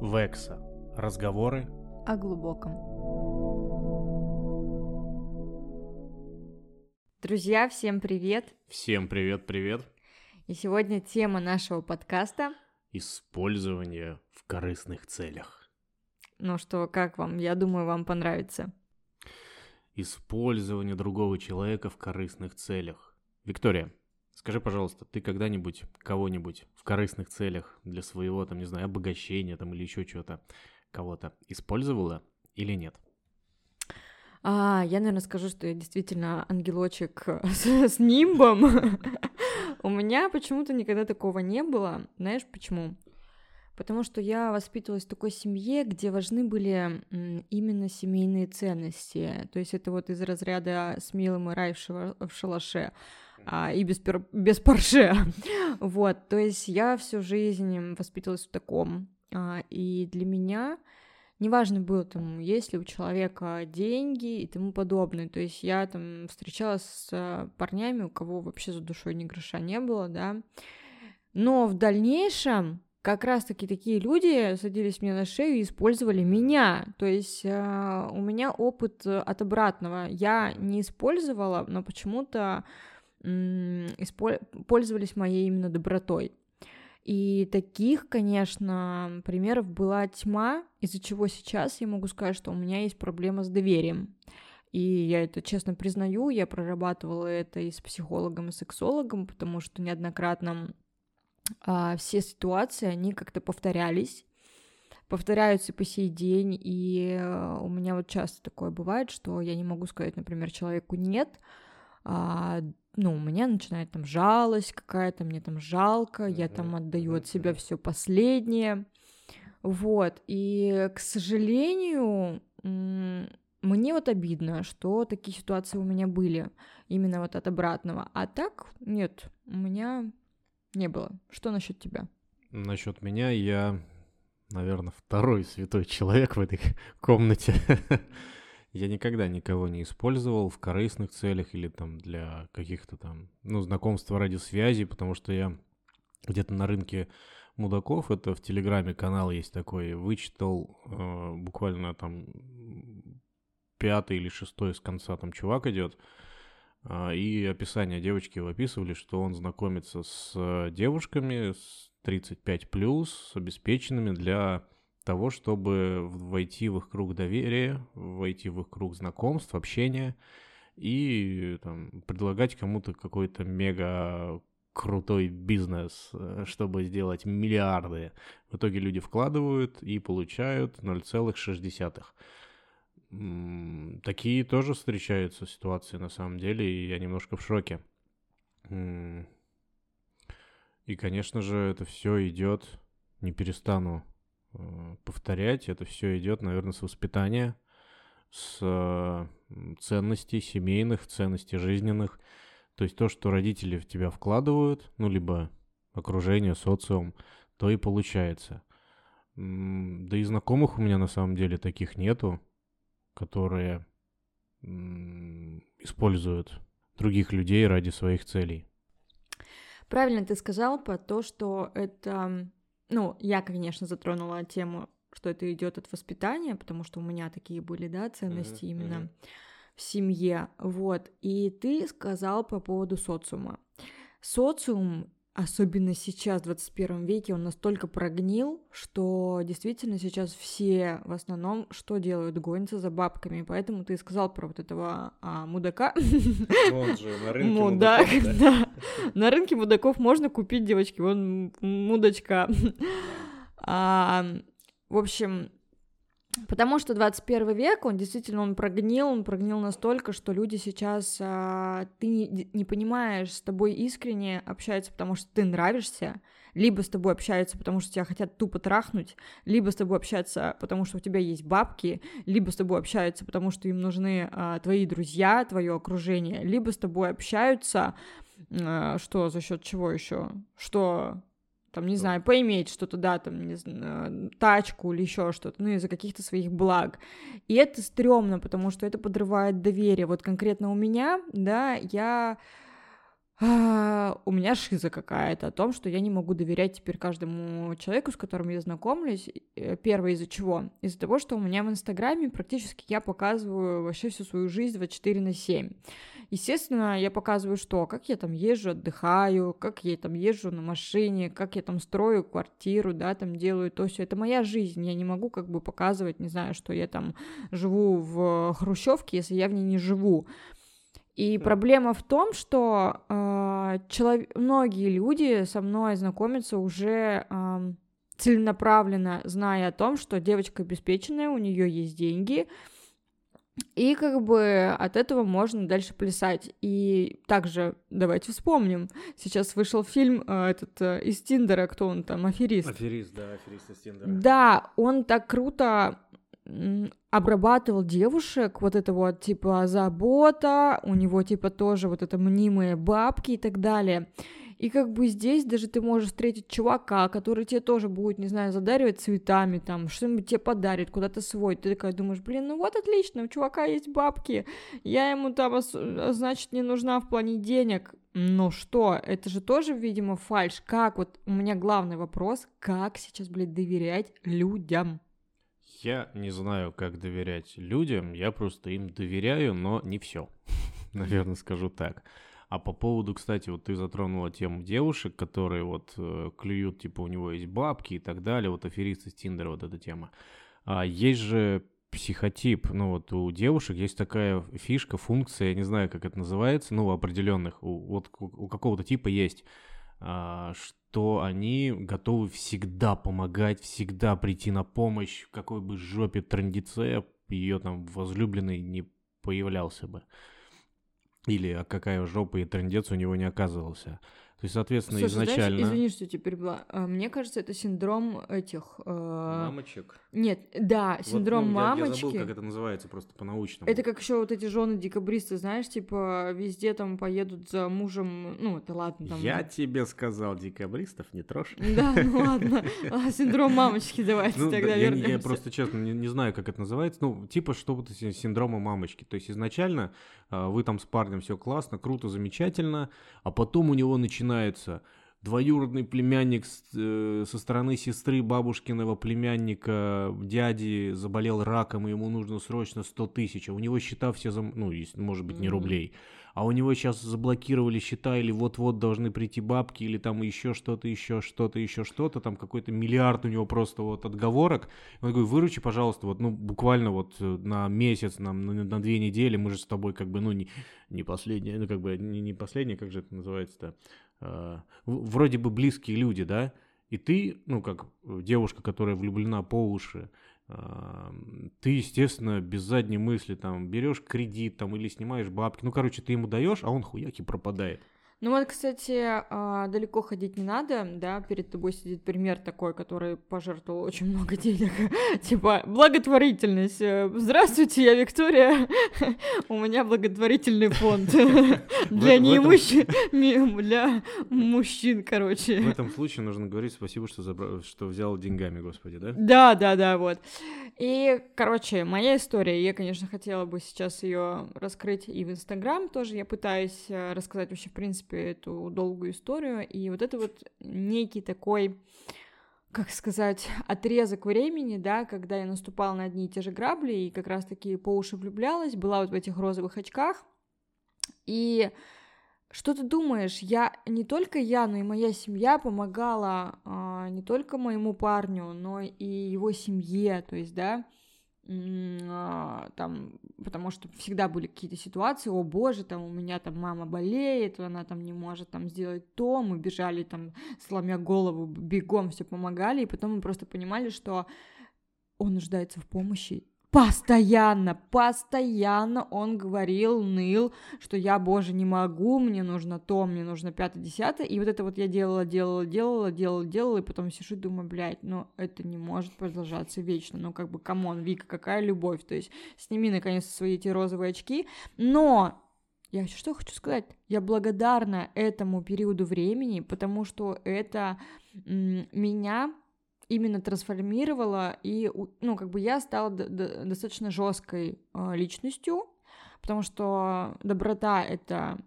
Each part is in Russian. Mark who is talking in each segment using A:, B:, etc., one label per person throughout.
A: Векса. Разговоры
B: о глубоком. Друзья, всем привет!
A: Всем привет-привет!
B: И сегодня тема нашего подкаста
A: Использование в корыстных целях.
B: Ну что, как вам? Я думаю, вам понравится.
A: Использование другого человека в корыстных целях. Виктория, Скажи, пожалуйста, ты когда-нибудь кого-нибудь в корыстных целях для своего, там, не знаю, обогащения там или еще чего-то, кого-то использовала или нет?
B: А, я, наверное, скажу, что я действительно ангелочек с, с нимбом. У меня почему-то никогда такого не было. Знаешь почему? Потому что я воспитывалась в такой семье, где важны были именно семейные ценности. То есть это вот из разряда «смелым и рай в шалаше» а, и без, пер... без парше. вот, то есть я всю жизнь воспитывалась в таком. А, и для меня неважно было там, есть ли у человека деньги и тому подобное. То есть я там встречалась с парнями, у кого вообще за душой ни гроша не было, да. Но в дальнейшем как раз-таки такие люди садились мне на шею и использовали меня. То есть э, у меня опыт от обратного. Я не использовала, но почему-то пользовались моей именно добротой. И таких, конечно, примеров была тьма, из-за чего сейчас я могу сказать, что у меня есть проблема с доверием. И я это честно признаю, я прорабатывала это и с психологом, и сексологом, потому что неоднократно а, все ситуации, они как-то повторялись, повторяются по сей день, и а, у меня вот часто такое бывает, что я не могу сказать, например, человеку «нет», а, ну, у меня начинает там жалость какая-то, мне там жалко, я там отдаю от себя все последнее. Вот, и, к сожалению, мне вот обидно, что такие ситуации у меня были, именно вот от обратного. А так, нет, у меня не было. Что насчет тебя?
A: Насчет меня я, наверное, второй святой человек в этой комнате. Я никогда никого не использовал в корыстных целях или там для каких-то там, ну, знакомства ради связи, потому что я где-то на рынке мудаков, это в Телеграме канал есть такой, вычитал э, буквально там пятый или шестой с конца там чувак идет, э, и описание девочки описывали, что он знакомится с девушками с 35 плюс, с обеспеченными для того, чтобы войти в их круг доверия, войти в их круг знакомств, общения и там, предлагать кому-то какой-то мега крутой бизнес, э, чтобы сделать миллиарды. В итоге люди вкладывают и получают 0,6. Такие тоже встречаются ситуации на самом деле, и я немножко в шоке. И, конечно же, это все идет, не перестану повторять. Это все идет, наверное, с воспитания, с э, ценностей семейных, ценностей жизненных. То есть то, что родители в тебя вкладывают, ну, либо окружение, социум, то и получается. Да и знакомых у меня на самом деле таких нету, которые используют других людей ради своих целей.
B: Правильно ты сказал про то, что это ну, я, конечно, затронула тему, что это идет от воспитания, потому что у меня такие были, да, ценности mm-hmm. именно в семье, вот. И ты сказал по поводу социума. Социум особенно сейчас, в 21 веке, он настолько прогнил, что действительно сейчас все в основном что делают? Гонятся за бабками. Поэтому ты сказал про вот этого а, мудака.
A: Ну, он же на рынке Мудак,
B: мудаков, да. да. На рынке мудаков можно купить, девочки, вон мудочка. А, в общем, Потому что 21 век, он действительно, он прогнил, он прогнил настолько, что люди сейчас, а, ты не, не понимаешь, с тобой искренне общаются, потому что ты нравишься, либо с тобой общаются, потому что тебя хотят тупо трахнуть, либо с тобой общаются, потому что у тебя есть бабки, либо с тобой общаются, потому что им нужны а, твои друзья, твое окружение, либо с тобой общаются, а, что за счет чего еще, что там, не знаю, поиметь что-то, да, там, не знаю, тачку или еще что-то, ну, из-за каких-то своих благ. И это стрёмно, потому что это подрывает доверие. Вот конкретно у меня, да, я а, у меня шиза какая-то о том, что я не могу доверять теперь каждому человеку, с которым я знакомлюсь. Э, первое из-за чего? Из-за того, что у меня в Инстаграме практически я показываю вообще всю свою жизнь 24 на 7. Естественно, я показываю что? Как я там езжу, отдыхаю, как я там езжу на машине, как я там строю квартиру, да, там делаю то все. Это моя жизнь. Я не могу как бы показывать, не знаю, что я там живу в хрущевке, если я в ней не живу. И проблема в том, что э, челов... многие люди со мной знакомятся уже э, целенаправленно, зная о том, что девочка обеспеченная, у нее есть деньги, и как бы от этого можно дальше плясать. И также давайте вспомним. Сейчас вышел фильм э, этот э, из Тиндера, кто он там, аферист.
A: Аферист, да, аферист из Тиндера.
B: Да, он так круто обрабатывал девушек, вот это вот, типа, забота, у него, типа, тоже вот это мнимые бабки и так далее. И как бы здесь даже ты можешь встретить чувака, который тебе тоже будет, не знаю, задаривать цветами, там, что-нибудь тебе подарит, куда-то свой. Ты такая думаешь, блин, ну вот отлично, у чувака есть бабки, я ему там, а, значит, не нужна в плане денег. Ну что, это же тоже, видимо, фальш. Как вот, у меня главный вопрос, как сейчас, блядь, доверять людям?
A: Я не знаю, как доверять людям, я просто им доверяю, но не все. Наверное, скажу так. А по поводу, кстати, вот ты затронула тему девушек, которые вот э, клюют, типа у него есть бабки и так далее, вот аферисты с Тиндера, вот эта тема. А есть же психотип, ну вот у девушек есть такая фишка, функция, я не знаю, как это называется, ну, у определенных, у, вот у какого-то типа есть, а, что они готовы всегда помогать, всегда прийти на помощь, в какой бы жопе трандице ее там возлюбленный не появлялся бы. Или а какая жопа и трендец у него не оказывался. То есть, соответственно, Слушай, изначально...
B: Знаешь, извини, что теперь перебила. А, мне кажется, это синдром этих... Э...
A: Мамочек?
B: Нет, да, синдром вот, ну, мамочки.
A: Я, я забыл, как это называется, просто по-научному.
B: Это как еще вот эти жены декабристы, знаешь, типа везде там поедут за мужем, ну, это ладно. Там...
A: Я тебе сказал, декабристов не трожь.
B: Да, ну ладно. А, синдром мамочки давайте ну, тогда вернемся.
A: Я просто, честно, не, не знаю, как это называется. Ну, типа что-то синдрома мамочки. То есть изначально а, вы там с парнем все классно, круто, замечательно, а потом у него начинается двоюродный племянник э, со стороны сестры бабушкиного племянника, дяди заболел раком, и ему нужно срочно 100 тысяч, а у него счета все, зам... ну, может быть, не рублей, а у него сейчас заблокировали счета, или вот-вот должны прийти бабки, или там еще что-то, еще что-то, еще что-то, там какой-то миллиард у него просто вот отговорок. Он такой, выручи, пожалуйста, вот, ну, буквально вот э, на месяц, на, на, на две недели, мы же с тобой как бы, ну, не, не последние, ну, как бы, не, не последние, как же это называется-то, а, вроде бы близкие люди, да, и ты, ну, как девушка, которая влюблена по уши, а, ты, естественно, без задней мысли там берешь кредит там или снимаешь бабки. Ну, короче, ты ему даешь, а он хуяки пропадает.
B: Ну вот, кстати, а, далеко ходить не надо, да, перед тобой сидит пример такой, который пожертвовал очень много денег, типа благотворительность. Э, здравствуйте, я Виктория, у меня благотворительный фонд для неимущих, для мужчин, короче.
A: В этом случае нужно говорить спасибо, что, забрал, что взял деньгами, господи, да?
B: Да, да, да, вот. И, короче, моя история, я, конечно, хотела бы сейчас ее раскрыть и в Инстаграм тоже, я пытаюсь э, рассказать вообще, в принципе, принципе, эту долгую историю. И вот это вот некий такой как сказать, отрезок времени, да, когда я наступала на одни и те же грабли и как раз-таки по уши влюблялась, была вот в этих розовых очках. И что ты думаешь, я не только я, но и моя семья помогала а, не только моему парню, но и его семье, то есть, да, там, потому что всегда были какие-то ситуации, о боже, там у меня там мама болеет, она там не может там сделать то, мы бежали там, сломя голову, бегом все помогали, и потом мы просто понимали, что он нуждается в помощи, Постоянно, постоянно он говорил, ныл, что я, боже, не могу, мне нужно то, мне нужно пятое, десятое. И вот это вот я делала, делала, делала, делала, делала, и потом сижу и думаю, блядь, ну это не может продолжаться вечно. Ну как бы, come on, Вика, какая любовь. То есть сними наконец свои эти розовые очки. Но я что хочу сказать? Я благодарна этому периоду времени, потому что это меня именно трансформировала, и, ну, как бы я стала достаточно жесткой э, личностью, потому что доброта — это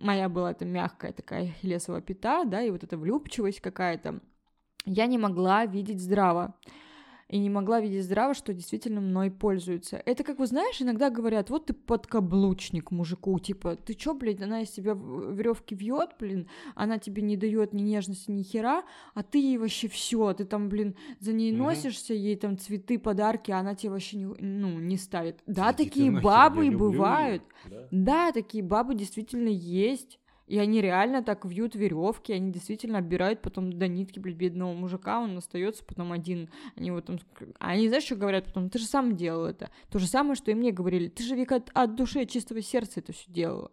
B: моя была эта мягкая такая лесовая пята, да, и вот эта влюбчивость какая-то, я не могла видеть здраво и не могла видеть здраво, что действительно мной пользуются. Это, как вы знаешь, иногда говорят, вот ты подкаблучник мужику, типа, ты чё, блядь, она из тебя веревки вьет, блин, она тебе не дает ни нежности, ни хера, а ты ей вообще все, ты там, блин, за ней угу. носишься, ей там цветы, подарки, а она тебе вообще не, ну, не ставит. Да, Цветы такие бабы и бывают. Да? да, такие бабы действительно есть. И они реально так вьют веревки, они действительно оббирают потом до нитки, блядь, бедного мужика, он остается потом один. Они вот там... А они, знаешь, что говорят потом? Ты же сам делал это. То же самое, что и мне говорили. Ты же, Вика, от, от души, от чистого сердца это все делала.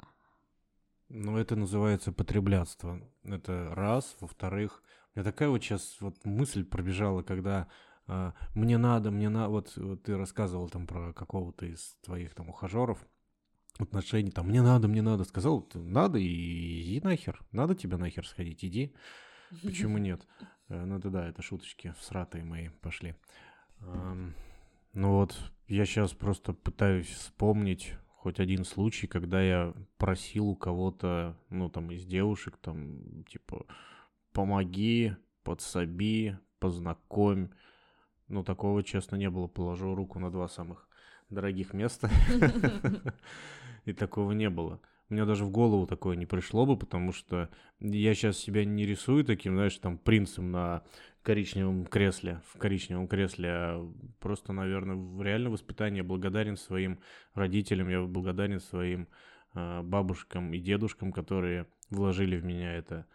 A: Ну, это называется потреблятство. Это раз. Во-вторых, меня такая вот сейчас вот мысль пробежала, когда э, мне надо, мне надо... Вот, вот ты рассказывал там про какого-то из твоих там ухажеров, отношений, там, мне надо, мне надо. Сказал, надо, и иди нахер. Надо тебе нахер сходить, иди. Почему нет? Э, ну, это да, это шуточки всратые мои пошли. Ну вот, я сейчас просто пытаюсь вспомнить хоть один случай, когда я просил у кого-то, ну, там, из девушек, там, типа, помоги, подсоби, познакомь. Ну, такого, честно, не было. Положу руку на два самых дорогих места. и такого не было. Мне даже в голову такое не пришло бы, потому что я сейчас себя не рисую таким, знаешь, там, принцем на коричневом кресле, в коричневом кресле, а просто, наверное, в реальном воспитании благодарен своим родителям, я благодарен своим э, бабушкам и дедушкам, которые вложили в меня это,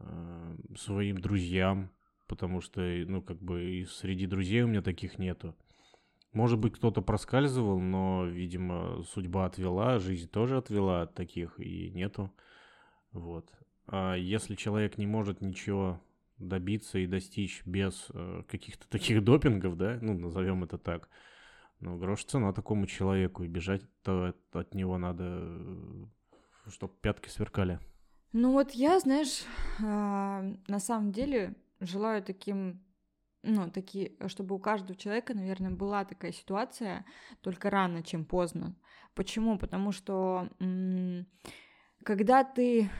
A: э, своим друзьям, потому что, ну, как бы и среди друзей у меня таких нету. Может быть, кто-то проскальзывал, но, видимо, судьба отвела, жизнь тоже отвела от таких, и нету. Вот. А если человек не может ничего добиться и достичь без э, каких-то таких допингов, да, ну, назовем это так, ну, грош цена такому человеку, и бежать-то от него надо, э, чтобы пятки сверкали.
B: Ну вот я, знаешь, э, на самом деле желаю таким ну, такие, чтобы у каждого человека, наверное, была такая ситуация, только рано, чем поздно. Почему? Потому что когда ты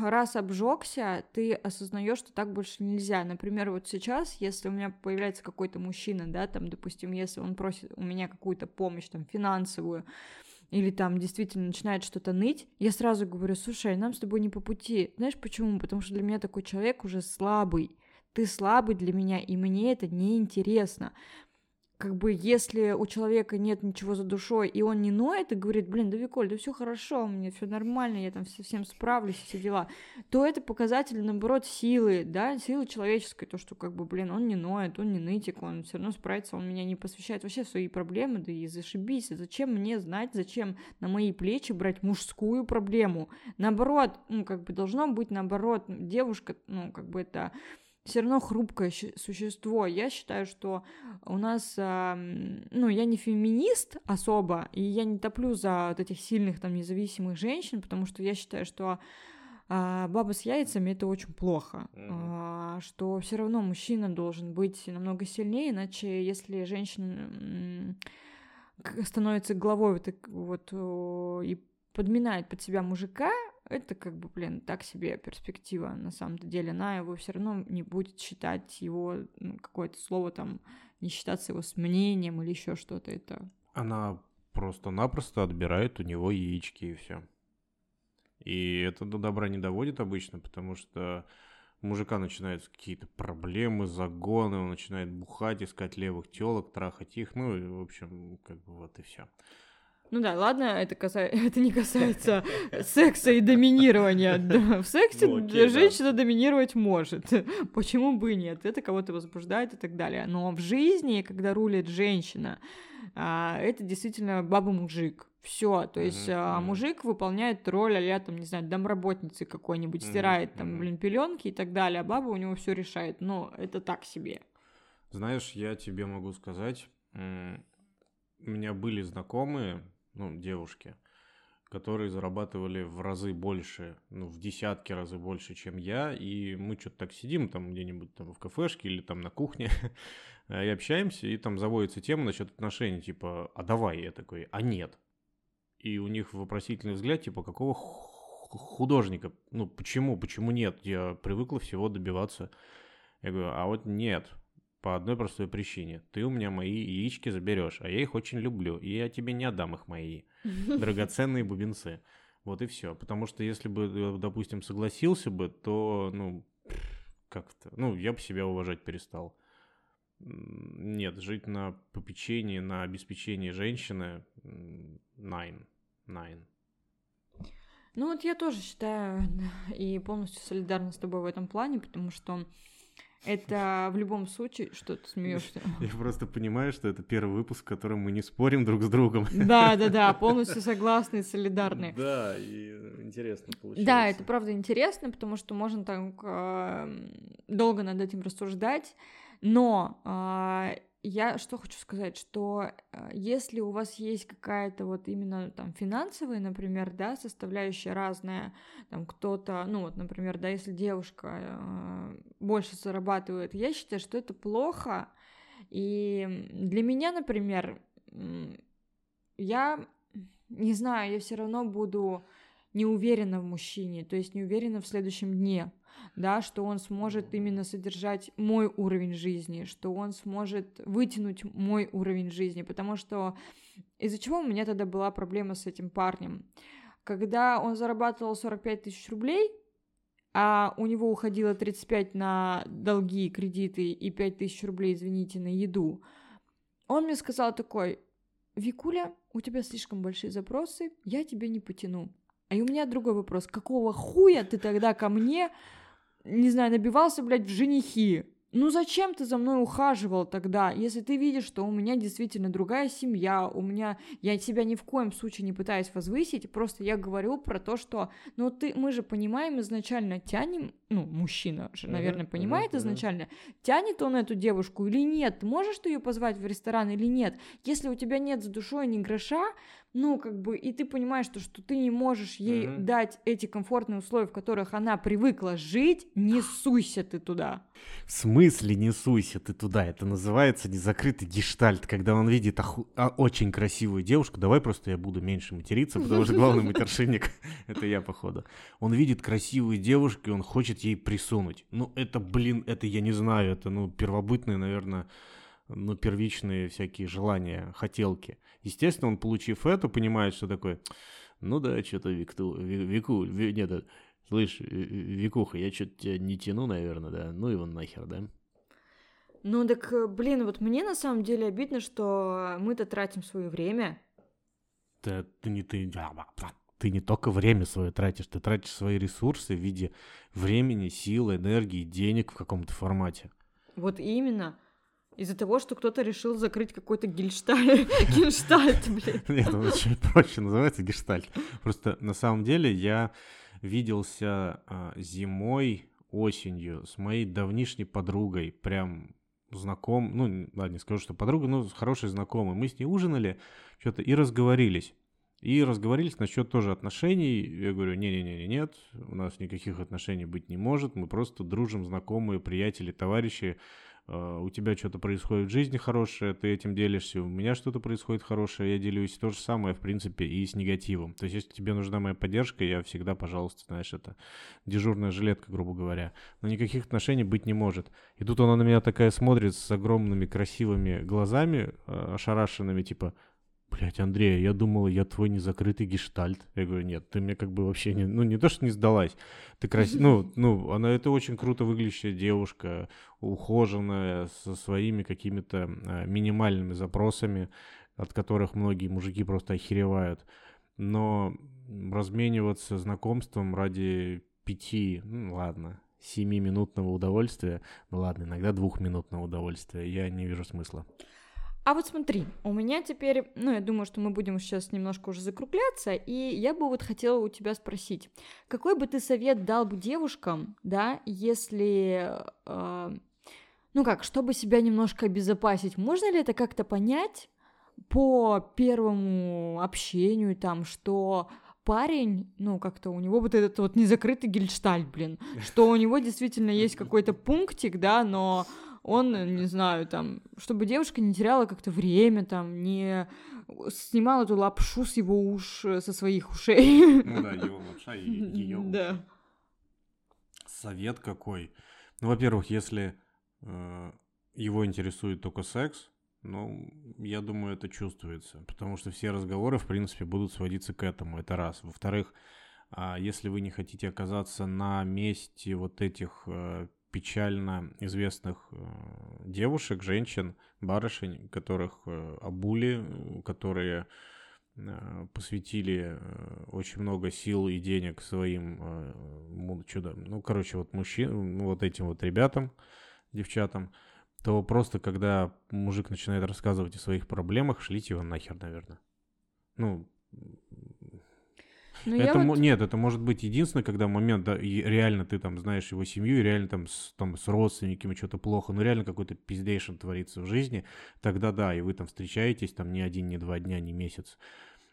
B: раз обжегся, ты осознаешь, что так больше нельзя. Например, вот сейчас, если у меня появляется какой-то мужчина, да, там, допустим, если он просит у меня какую-то помощь, там, финансовую, или там действительно начинает что-то ныть, я сразу говорю, слушай, нам с тобой не по пути. Знаешь почему? Потому что для меня такой человек уже слабый ты слабый для меня, и мне это неинтересно. Как бы, если у человека нет ничего за душой, и он не ноет и говорит, блин, да Виколь, да все хорошо, мне все нормально, я там совсем справлюсь, все дела, то это показатель, наоборот, силы, да, силы человеческой, то, что, как бы, блин, он не ноет, он не нытик, он все равно справится, он меня не посвящает вообще свои проблемы, да и зашибись, зачем мне знать, зачем на мои плечи брать мужскую проблему, наоборот, ну, как бы, должно быть наоборот, девушка, ну, как бы, это все равно хрупкое существо. Я считаю, что у нас, ну, я не феминист особо, и я не топлю за вот этих сильных там независимых женщин, потому что я считаю, что а, баба с яйцами это очень плохо, mm-hmm. что все равно мужчина должен быть намного сильнее, иначе если женщина становится главой вот, вот и подминает под себя мужика, это как бы, блин, так себе перспектива на самом-то деле. Она его все равно не будет считать его ну, какое-то слово там, не считаться его с мнением или еще что-то. Это
A: она просто-напросто отбирает у него яички и все. И это до добра не доводит обычно, потому что у мужика начинаются какие-то проблемы, загоны, он начинает бухать, искать левых телок, трахать их, ну, в общем, как бы вот и все.
B: Ну да, ладно, это, каса... это не касается секса и доминирования. В сексе ну, окей, женщина да. доминировать может. Почему бы и нет? Это кого-то возбуждает и так далее. Но в жизни, когда рулит женщина, а, это действительно баба-мужик. Все, то есть mm-hmm. мужик выполняет роль, а там, не знаю, домработницы какой-нибудь, стирает mm-hmm. там, блин, пеленки и так далее, а баба у него все решает. Но это так себе.
A: Знаешь, я тебе могу сказать, у меня были знакомые, ну, девушки, которые зарабатывали в разы больше, ну, в десятки разы больше, чем я, и мы что-то так сидим там где-нибудь там в кафешке или там на кухне и общаемся, и там заводится тема насчет отношений, типа, а давай, я такой, а нет. И у них вопросительный взгляд, типа, какого художника. Ну, почему? Почему нет? Я привыкла всего добиваться. Я говорю, а вот нет. По одной простой причине. Ты у меня мои яички заберешь, а я их очень люблю, и я тебе не отдам их мои драгоценные бубенцы. Вот и все. Потому что если бы, э, допустим, согласился бы, то, ну, как-то, ну, я бы себя уважать перестал. Нет, жить на попечении, на обеспечении женщины, nine, nine.
B: Ну вот я тоже считаю и полностью солидарна с тобой в этом плане, потому что это в любом случае, что ты смеешься.
A: Я просто понимаю, что это первый выпуск, в котором мы не спорим друг с другом.
B: Да, да, да, полностью согласны и солидарны.
A: Да, и интересно получается.
B: Да, это правда интересно, потому что можно так э, долго над этим рассуждать, но э, я что хочу сказать, что э, если у вас есть какая-то вот именно там финансовая, например, да, составляющая разная, там кто-то, ну вот, например, да, если девушка э, больше зарабатывает, я считаю, что это плохо, и для меня, например, я не знаю, я все равно буду не уверена в мужчине, то есть не уверена в следующем дне, да, что он сможет именно содержать мой уровень жизни, что он сможет вытянуть мой уровень жизни, потому что из-за чего у меня тогда была проблема с этим парнем? Когда он зарабатывал 45 тысяч рублей, а у него уходило 35 на долги, кредиты и 5 тысяч рублей, извините, на еду, он мне сказал такой, Викуля, у тебя слишком большие запросы, я тебя не потяну. А и у меня другой вопрос. Какого хуя ты тогда ко мне, не знаю, набивался, блядь, в женихи? Ну зачем ты за мной ухаживал тогда, если ты видишь, что у меня действительно другая семья, у меня, я тебя ни в коем случае не пытаюсь возвысить, просто я говорю про то, что, ну ты, мы же понимаем изначально, тянем, ну мужчина же, наверное, uh-huh, понимает uh-huh, изначально, тянет он эту девушку или нет, можешь ты ее позвать в ресторан или нет, если у тебя нет за душой ни гроша, ну, как бы, и ты понимаешь, что, что ты не можешь ей mm-hmm. дать эти комфортные условия, в которых она привыкла жить, не суйся ты туда.
A: В смысле не суйся ты туда? Это называется незакрытый гештальт, когда он видит оху... а, очень красивую девушку. Давай просто я буду меньше материться, потому что главный матершинник — это я, походу. Он видит красивую девушку, и он хочет ей присунуть. Ну, это, блин, это я не знаю, это, ну, первобытное, наверное, ну, первичные всякие желания, хотелки. Естественно, он, получив это, понимает, что такое, ну да, что-то Викту, Вику, ви, нет, э, слышь, Викуха, я что-то тебя не тяну, наверное, да, ну его нахер, да?
B: Ну так, э, блин, вот мне на самом деле обидно, что мы-то тратим свое время.
A: Да, ты не ты, ты не только время свое тратишь, ты тратишь свои ресурсы в виде времени, силы, энергии, денег в каком-то формате.
B: Вот именно. Из-за того, что кто-то решил закрыть какой-то гельштальт, гельштальт, блин.
A: Нет, он очень проще называется гельштальт. Просто на самом деле я виделся а, зимой, осенью с моей давнишней подругой, прям знаком, ну, ладно, не скажу, что подруга, но хороший знакомый. Мы с ней ужинали что-то и разговорились. И разговорились насчет тоже отношений. Я говорю, не-не-не, нет, у нас никаких отношений быть не может. Мы просто дружим, знакомые, приятели, товарищи. А, у тебя что-то происходит в жизни хорошее, ты этим делишься, у меня что-то происходит хорошее, я делюсь. То же самое, в принципе, и с негативом. То есть, если тебе нужна моя поддержка, я всегда, пожалуйста, знаешь, это дежурная жилетка, грубо говоря. Но никаких отношений быть не может. И тут она на меня такая смотрит с огромными красивыми глазами, а, ошарашенными, типа, Блять, Андрей, я думал, я твой незакрытый гештальт. Я говорю, нет, ты мне как бы вообще не... Ну, не то, что не сдалась. Ты красивая... Ну, ну, она это очень круто выглядящая девушка, ухоженная, со своими какими-то а, минимальными запросами, от которых многие мужики просто охеревают. Но размениваться знакомством ради пяти, ну, ладно, семиминутного удовольствия, ну ладно, иногда двухминутного удовольствия, я не вижу смысла.
B: А вот смотри, у меня теперь, ну, я думаю, что мы будем сейчас немножко уже закругляться, и я бы вот хотела у тебя спросить, какой бы ты совет дал бы девушкам, да, если, э, ну как, чтобы себя немножко обезопасить, можно ли это как-то понять по первому общению, там, что парень, ну, как-то у него вот этот вот незакрытый гельштальт, блин, что у него действительно есть какой-то пунктик, да, но он, не знаю, там, чтобы девушка не теряла как-то время, там, не снимала эту лапшу с его уш, со своих ушей.
A: Ну да, его лапша и ее
B: Да.
A: Совет какой? Ну, во-первых, если э, его интересует только секс, ну, я думаю, это чувствуется, потому что все разговоры, в принципе, будут сводиться к этому, это раз. Во-вторых, а если вы не хотите оказаться на месте вот этих э, печально известных э, девушек, женщин, барышень, которых э, обули, которые э, посвятили э, очень много сил и денег своим э, му- чудо, ну, короче, вот мужчин, ну, вот этим вот ребятам, девчатам, то просто когда мужик начинает рассказывать о своих проблемах, шлите его нахер, наверное. Ну,
B: Ну,
A: это
B: вот-
A: нет, это может быть единственное, когда момент, да, и реально ты там знаешь его семью, и реально там с, там с родственниками что-то плохо, ну реально какой-то пиздейшн творится в жизни, тогда да, и вы там встречаетесь там не один, не два дня, не месяц,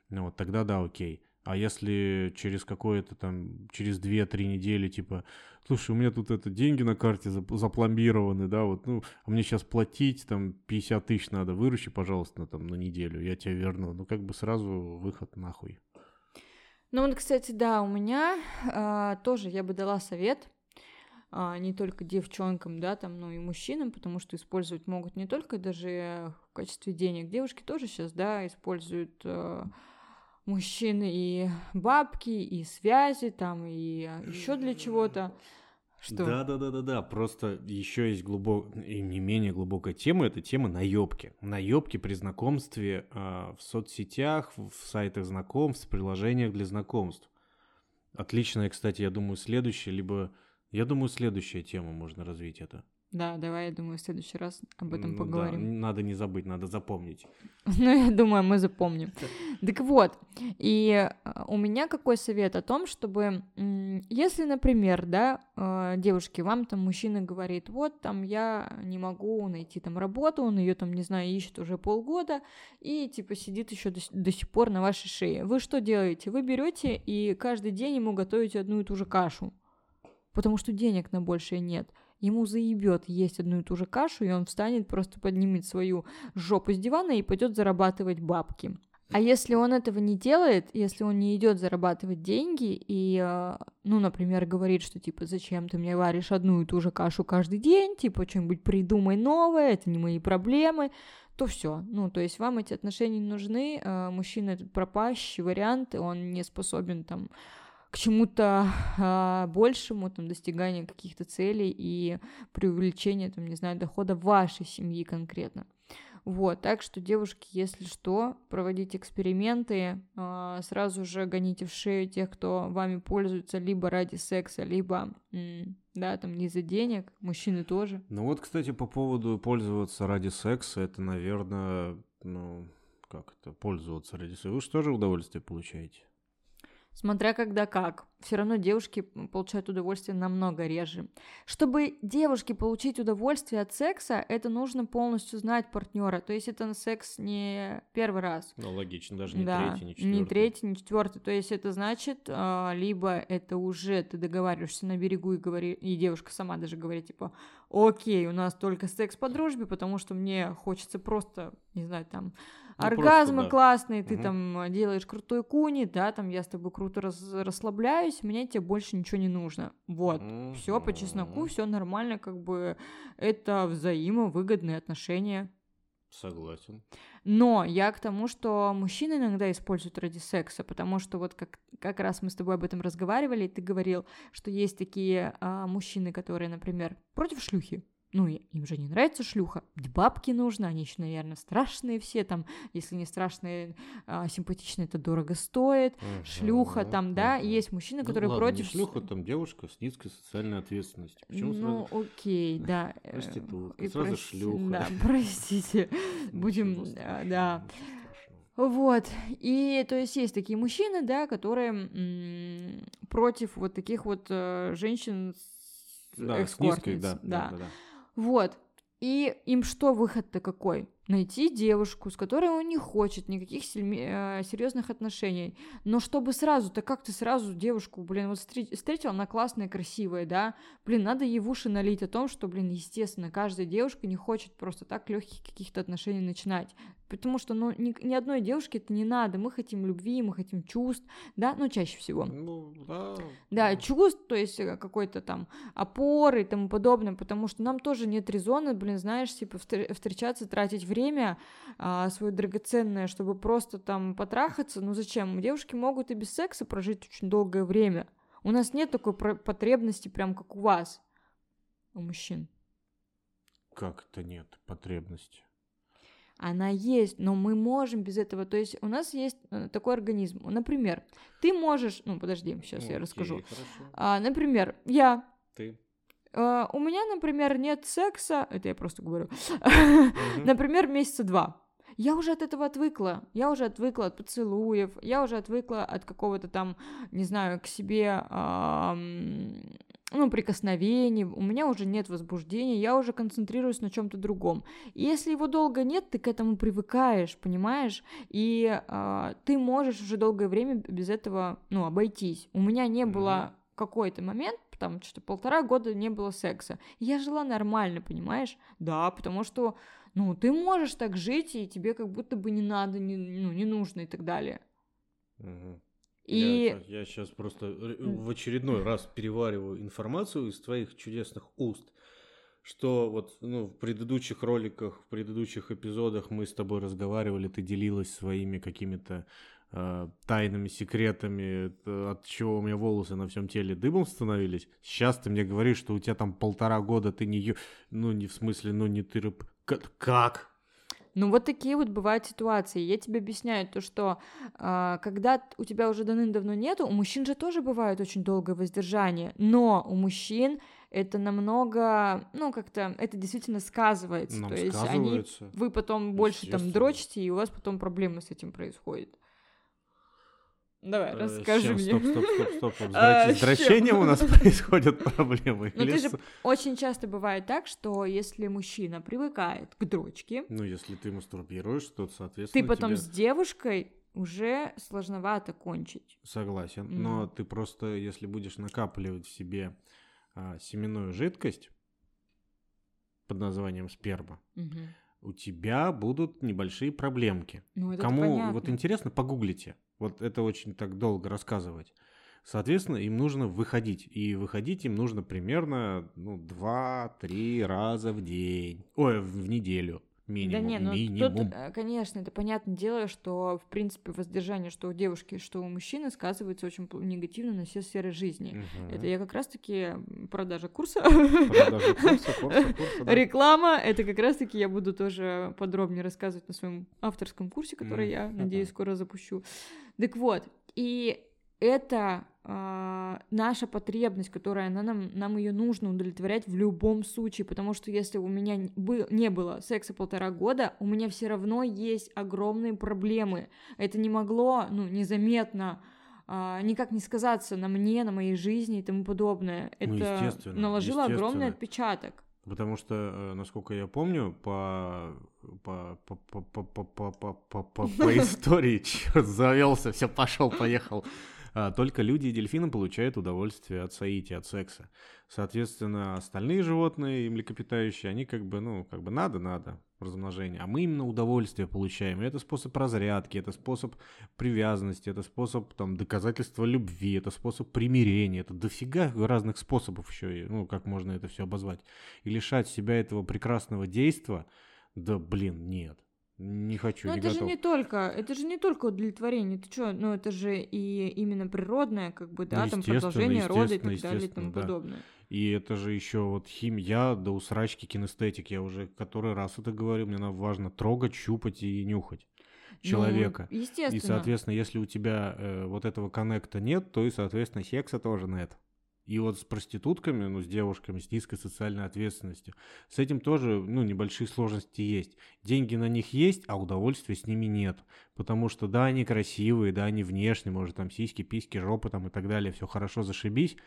A: ну вот тогда да, окей. А если через какое-то там, через 2-3 недели, типа, слушай, у меня тут это деньги на карте зап- запломбированы, да, вот, ну, а мне сейчас платить, там, 50 тысяч надо, выручи, пожалуйста, на, там, на неделю, я тебе верну. Ну, как бы сразу выход нахуй.
B: Ну вот, кстати, да, у меня а, тоже я бы дала совет а, не только девчонкам, да, там, но и мужчинам, потому что использовать могут не только даже в качестве денег. Девушки тоже сейчас, да, используют а, мужчины и бабки, и связи, там, и еще для чего-то. Что?
A: Да, да, да, да, да. Просто еще есть глубок и не менее глубокая тема. Это тема наебки. Наебки при знакомстве а, в соцсетях, в сайтах знакомств, в приложениях для знакомств. Отличная, кстати, я думаю, следующая, либо я думаю, следующая тема можно развить это.
B: Да, давай, я думаю, в следующий раз об этом
A: Ну да,
B: поговорим.
A: надо не забыть, надо запомнить.
B: Ну, я думаю, мы запомним. Так вот, и э, у меня какой совет о том, чтобы, если, например, да, э, девушки, вам там мужчина говорит, вот там я не могу найти там работу, он ее там, не знаю, ищет уже полгода, и типа сидит еще до, до сих пор на вашей шее. Вы что делаете? Вы берете и каждый день ему готовите одну и ту же кашу, потому что денег на большее нет. Ему заебет есть одну и ту же кашу, и он встанет, просто поднимет свою жопу с дивана и пойдет зарабатывать бабки. А если он этого не делает, если он не идет зарабатывать деньги и, э, ну, например, говорит, что типа, зачем ты мне варишь одну и ту же кашу каждый день, типа, что-нибудь придумай новое, это не мои проблемы, то все. Ну, то есть вам эти отношения не нужны, э, мужчина этот пропащий вариант, он не способен там к чему-то а, большему, там, достиганию каких-то целей и преувеличения, там, не знаю, дохода вашей семьи конкретно. Вот, так что, девушки, если что, проводите эксперименты, а, сразу же гоните в шею тех, кто вами пользуется либо ради секса, либо, да, там, не за денег, мужчины тоже.
A: Ну вот, кстати, по поводу пользоваться ради секса, это, наверное, ну, как это, пользоваться ради секса. Вы же тоже удовольствие получаете?
B: Смотря когда как. Все равно девушки получают удовольствие намного реже. Чтобы девушке получить удовольствие от секса, это нужно полностью знать партнера. То есть это секс не первый раз.
A: Ну, логично, даже не
B: да,
A: третий, не четвертый.
B: не третий, не четвертый. То есть это значит, а, либо это уже ты договариваешься на берегу и говори, и девушка сама даже говорит, типа, окей, у нас только секс по дружбе, потому что мне хочется просто, не знаю, там,
A: Ну, просто,
B: оргазмы
A: да.
B: классные, ты
A: Мгм.
B: там делаешь крутой куни, да, там я с тобой круто раз- расслабляюсь, мне тебе больше ничего не нужно. Вот. Все по чесноку, все нормально, как бы это взаимовыгодные отношения.
A: Согласен.
B: Но я к тому, что мужчины иногда используют ради секса, потому что вот как, как раз мы с тобой об этом разговаривали, и ты говорил, что есть такие а, мужчины, которые, например, против шлюхи. Ну, им же не нравится шлюха. Бабки нужно, они еще, наверное, страшные все там. Если не страшные, а, симпатичные, это дорого стоит. Шлюха
A: Мгм,
B: там, да.
A: Мгм.
B: есть мужчины,
A: Ну
B: которые
A: ладно, не
B: против...
A: шлюха, там девушка с низкой социальной ответственностью. Почему
B: ну,
A: сразу
B: окей, да. э,
A: проститутка,
B: и
A: сразу
B: прости-
A: шлюха?
B: Да, простите. Будем, а, да. Вот, и то есть есть такие мужчины, да, которые м, против вот таких вот э, женщин с
A: Да, с низкой,
B: эскортниц,
A: да, да, да, да.
B: Вот, и им что выход-то какой? найти девушку, с которой он не хочет никаких э, серьезных отношений. Но чтобы сразу, так как ты сразу девушку, блин, вот встретил, она классная, красивая, да, блин, надо ей в уши налить о том, что, блин, естественно, каждая девушка не хочет просто так легких каких-то отношений начинать. Потому что, ну, ни, ни одной девушке это не надо. Мы хотим любви, мы хотим чувств, да, ну, чаще всего.
A: Ну, да.
B: Да, чувств, то есть э, какой-то там опоры и тому подобное, потому что нам тоже нет резона, блин, знаешь, типа встречаться, тратить время а, свое драгоценное, чтобы просто там потрахаться. Ну, зачем? Девушки могут и без секса прожить очень долгое время. У нас нет такой потребности, прям как у вас, у мужчин.
A: Как это нет потребности?
B: Она есть, но мы можем без этого. То есть у нас есть э, такой организм. Например, ты можешь, ну подожди, сейчас ну, я расскажу. А, например, я.
A: Ты.
B: А, у меня, например, нет секса, это я просто говорю. Например, месяца два. Я уже от этого отвыкла. Я уже отвыкла от поцелуев. Я уже отвыкла от какого-то там, не знаю, к себе ну, прикосновений, у меня уже нет возбуждения, я уже концентрируюсь на чем-то другом. И если его долго нет, ты к этому привыкаешь, понимаешь? И э, ты можешь уже долгое время без этого, ну, обойтись. У меня не было какой-то момент, там что полтора года не было секса. Я жила нормально, понимаешь? Да, потому что, ну, ты можешь так жить, и тебе как будто бы не надо, не, ну, не нужно и так далее.
A: Угу. И... Я, я сейчас просто в очередной раз перевариваю информацию из твоих чудесных уст, что вот ну, в предыдущих роликах, в предыдущих эпизодах мы с тобой разговаривали, ты делилась своими какими-то э, тайными секретами, от чего у меня волосы на всем теле дымом становились. Сейчас ты мне говоришь, что у тебя там полтора года ты не... Ну, не в смысле, ну не ты... Как?
B: Ну вот такие вот бывают ситуации. Я тебе объясняю то, что э, когда у тебя уже давным-давно нету, у мужчин же тоже бывает очень долгое воздержание, но у мужчин это намного, ну как-то, это действительно сказывается.
A: Нам
B: то есть
A: они,
B: вы потом больше там дрочите, и у вас потом проблемы с этим происходят. Давай, э, расскажи мне.
A: Стоп, стоп, стоп, стоп. А, с дрочением у нас происходят проблемы.
B: Ну, ты же очень часто бывает так, что если мужчина привыкает к дрочке...
A: Ну, если ты мастурбируешь, то, соответственно,
B: Ты потом с девушкой уже сложновато кончить.
A: Согласен, но ты просто, если будешь накапливать в себе а, семенную жидкость под названием сперма, у тебя будут небольшие проблемки.
B: Ну, это
A: Кому
B: понятно.
A: вот интересно, погуглите. Вот это очень так долго рассказывать. Соответственно, им нужно выходить. И выходить им нужно примерно ну, 2-3 раза в день. Ой, в неделю. Минимум. Да не, ну минимум.
B: тут, э, конечно, это понятное дело, что, в принципе, воздержание, что у девушки, что у мужчины сказывается очень негативно на все сферы жизни. Угу. Это я как раз-таки продажа курса. Продажа курса, курса, курса, да. Реклама, это как раз-таки я буду тоже подробнее рассказывать на своем авторском курсе, который я, надеюсь, скоро запущу. Так вот, и это э, наша потребность, которая она нам, нам ее нужно удовлетворять в любом случае, потому что если у меня был, не было секса полтора года, у меня все равно есть огромные проблемы. Это не могло, ну, незаметно а, никак не сказаться на мне, на моей жизни и тому подобное. Ну, Это ну, наложило огромный отпечаток.
A: Потому что, э, насколько я помню, по, по, по, по, по, по, по, по, по, по, по истории, черт, завелся, все, пошел, поехал. А, только люди и дельфины получают удовольствие от соития, от секса. Соответственно, остальные животные, млекопитающие, они как бы, ну, как бы надо-надо размножение, а мы именно удовольствие получаем. И это способ разрядки, это способ привязанности, это способ там доказательства любви, это способ примирения, это дофига разных способов еще, ну, как можно это все обозвать. И лишать себя этого прекрасного действия, да блин, нет. Не хочу,
B: Но
A: не
B: это
A: готов.
B: же не только, это же не только удовлетворение, ты что, ну это же и именно природное, как бы, да, там продолжение рода и так далее и тому да. подобное.
A: И это же еще вот химия до усрачки кинестетик, я уже который раз это говорю, мне нам важно трогать, щупать и нюхать ну, человека.
B: Ну, естественно.
A: И, соответственно, если у тебя э, вот этого коннекта нет, то и, соответственно, секса тоже нет. И вот с проститутками, ну, с девушками с низкой социальной ответственностью, с этим тоже, ну, небольшие сложности есть. Деньги на них есть, а удовольствия с ними нет. Потому что, да, они красивые, да, они внешне, может, там сиськи, письки, жопы там и так далее, все хорошо, зашибись,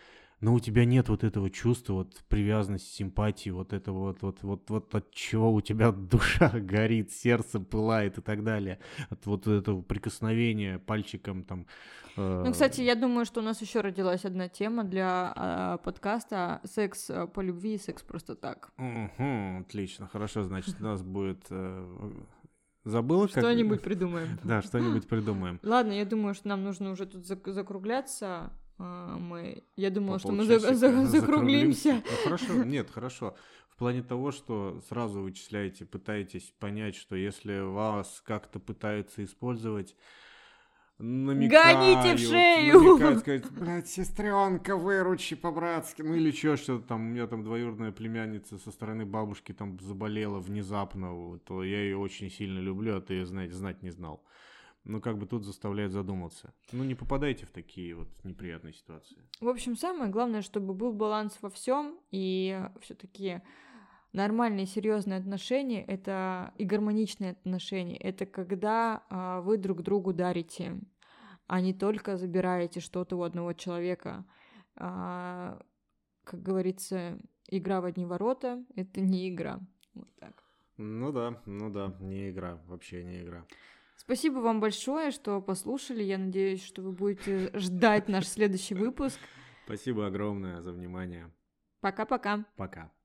A: но у тебя нет вот этого чувства, вот привязанности, симпатии, вот этого вот, вот, вот, вот от чего у тебя душа горит, сердце пылает и так далее, от вот этого прикосновения пальчиком там.
B: Э... Ну, кстати, я думаю, что у нас еще родилась одна тема для э, подкаста «Секс э, по любви и секс просто так».
A: Угу, отлично, хорошо, значит, у нас будет... Э, забыла?
B: Как... Что-нибудь придумаем.
A: Да, что-нибудь придумаем.
B: Ладно, я думаю, что нам нужно уже тут закругляться. А, мы, я думала, что мы за, за, закруглимся.
A: Ну, хорошо, нет, хорошо. В плане того, что сразу вычисляете, пытаетесь понять, что если вас как-то пытаются использовать, намекают,
B: Гоните в шею!
A: Намекают, сказать, блядь, сестренка, выручи по-братски, ну или что, что там, у меня там двоюродная племянница со стороны бабушки там заболела внезапно, то я ее очень сильно люблю, а ты ее знать, знать не знал ну, как бы тут заставляет задуматься. Ну, не попадайте в такие вот неприятные ситуации.
B: В общем, самое главное, чтобы был баланс во всем, и все-таки нормальные, серьезные отношения это и гармоничные отношения. Это когда а, вы друг другу дарите, а не только забираете что-то у одного человека. А, как говорится, игра в одни ворота это не игра. Вот так.
A: Ну да, ну да, не игра, вообще не игра.
B: Спасибо вам большое, что послушали. Я надеюсь, что вы будете ждать наш следующий выпуск.
A: Спасибо огромное за внимание.
B: Пока-пока.
A: Пока. -пока. Пока.